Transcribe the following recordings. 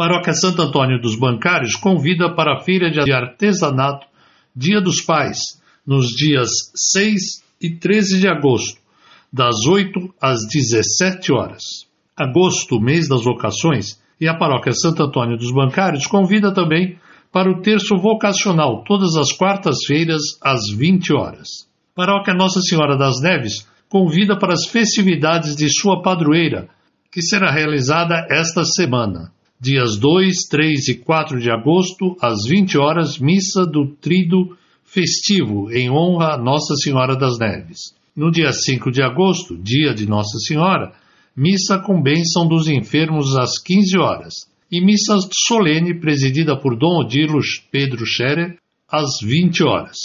Paróquia Santo Antônio dos Bancários convida para a feira de artesanato Dia dos Pais, nos dias 6 e 13 de agosto, das 8 às 17 horas. Agosto, mês das vocações, e a Paróquia Santo Antônio dos Bancários convida também para o terço vocacional, todas as quartas-feiras, às 20 horas. Paróquia Nossa Senhora das Neves convida para as festividades de sua padroeira, que será realizada esta semana. Dias 2, 3 e 4 de agosto, às 20 horas, missa do Trido Festivo, em honra a Nossa Senhora das Neves. No dia 5 de agosto, dia de Nossa Senhora, missa com bênção dos enfermos às 15 horas e missa solene presidida por Dom Odilo Pedro Scherer às 20 horas.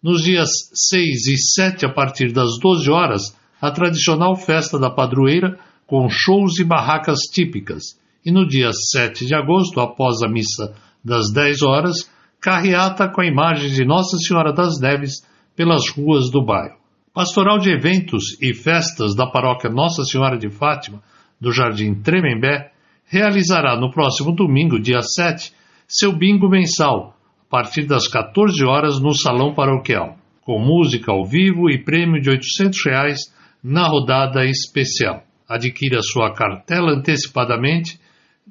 Nos dias 6 e 7, a partir das 12 horas, a tradicional festa da padroeira com shows e barracas típicas. E no dia 7 de agosto, após a missa das 10 horas, carreata com a imagem de Nossa Senhora das Neves pelas ruas do bairro. Pastoral de eventos e festas da paróquia Nossa Senhora de Fátima, do Jardim Tremembé, realizará no próximo domingo, dia 7, seu bingo mensal, a partir das 14 horas no Salão Paroquial, com música ao vivo e prêmio de 800 reais na rodada especial. Adquira sua cartela antecipadamente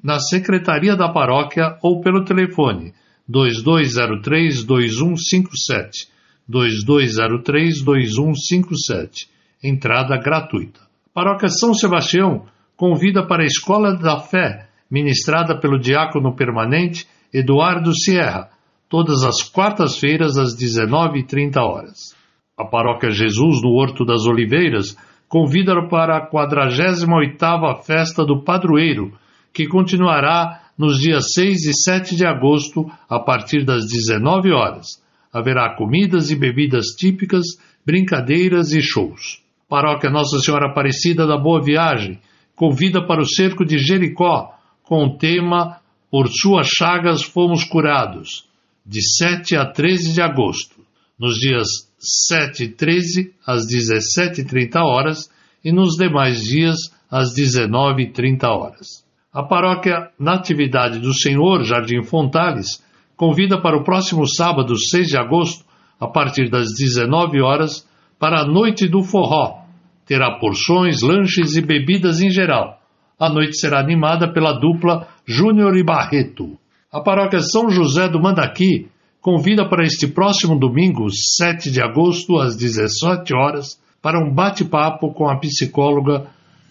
na Secretaria da Paróquia ou pelo telefone 2203-2157 2203-2157. Entrada gratuita. Paróquia São Sebastião convida para a Escola da Fé, ministrada pelo diácono permanente Eduardo Sierra, todas as quartas-feiras às 19h30 horas. A Paróquia Jesus no Horto das Oliveiras convida para a 48ª Festa do Padroeiro, que continuará nos dias 6 e 7 de agosto, a partir das 19 horas haverá comidas e bebidas típicas, brincadeiras e shows. Paróquia Nossa Senhora Aparecida da Boa Viagem convida para o cerco de Jericó com o tema Por suas chagas fomos curados, de 7 a 13 de agosto, nos dias 7 e 13 às 17h30 horas e nos demais dias às 19h30 horas. A paróquia Natividade do Senhor, Jardim Fontales, convida para o próximo sábado, 6 de agosto, a partir das 19 horas, para a Noite do Forró. Terá porções, lanches e bebidas em geral. A noite será animada pela dupla Júnior e Barreto. A paróquia São José do Mandaqui convida para este próximo domingo, 7 de agosto, às 17 horas, para um bate-papo com a psicóloga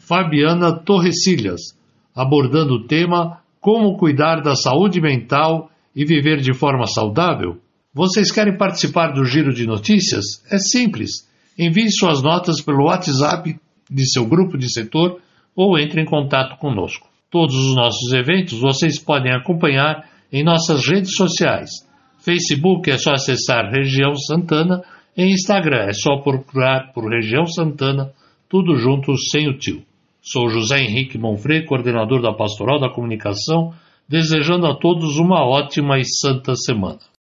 Fabiana Torrecilhas, abordando o tema Como cuidar da saúde mental e viver de forma saudável? Vocês querem participar do Giro de Notícias? É simples. Envie suas notas pelo WhatsApp de seu grupo de setor ou entre em contato conosco. Todos os nossos eventos vocês podem acompanhar em nossas redes sociais. Facebook é só acessar Região Santana e Instagram é só procurar por Região Santana, tudo junto sem o tio. Sou José Henrique Monfrey, coordenador da Pastoral da Comunicação desejando a todos uma ótima e santa semana.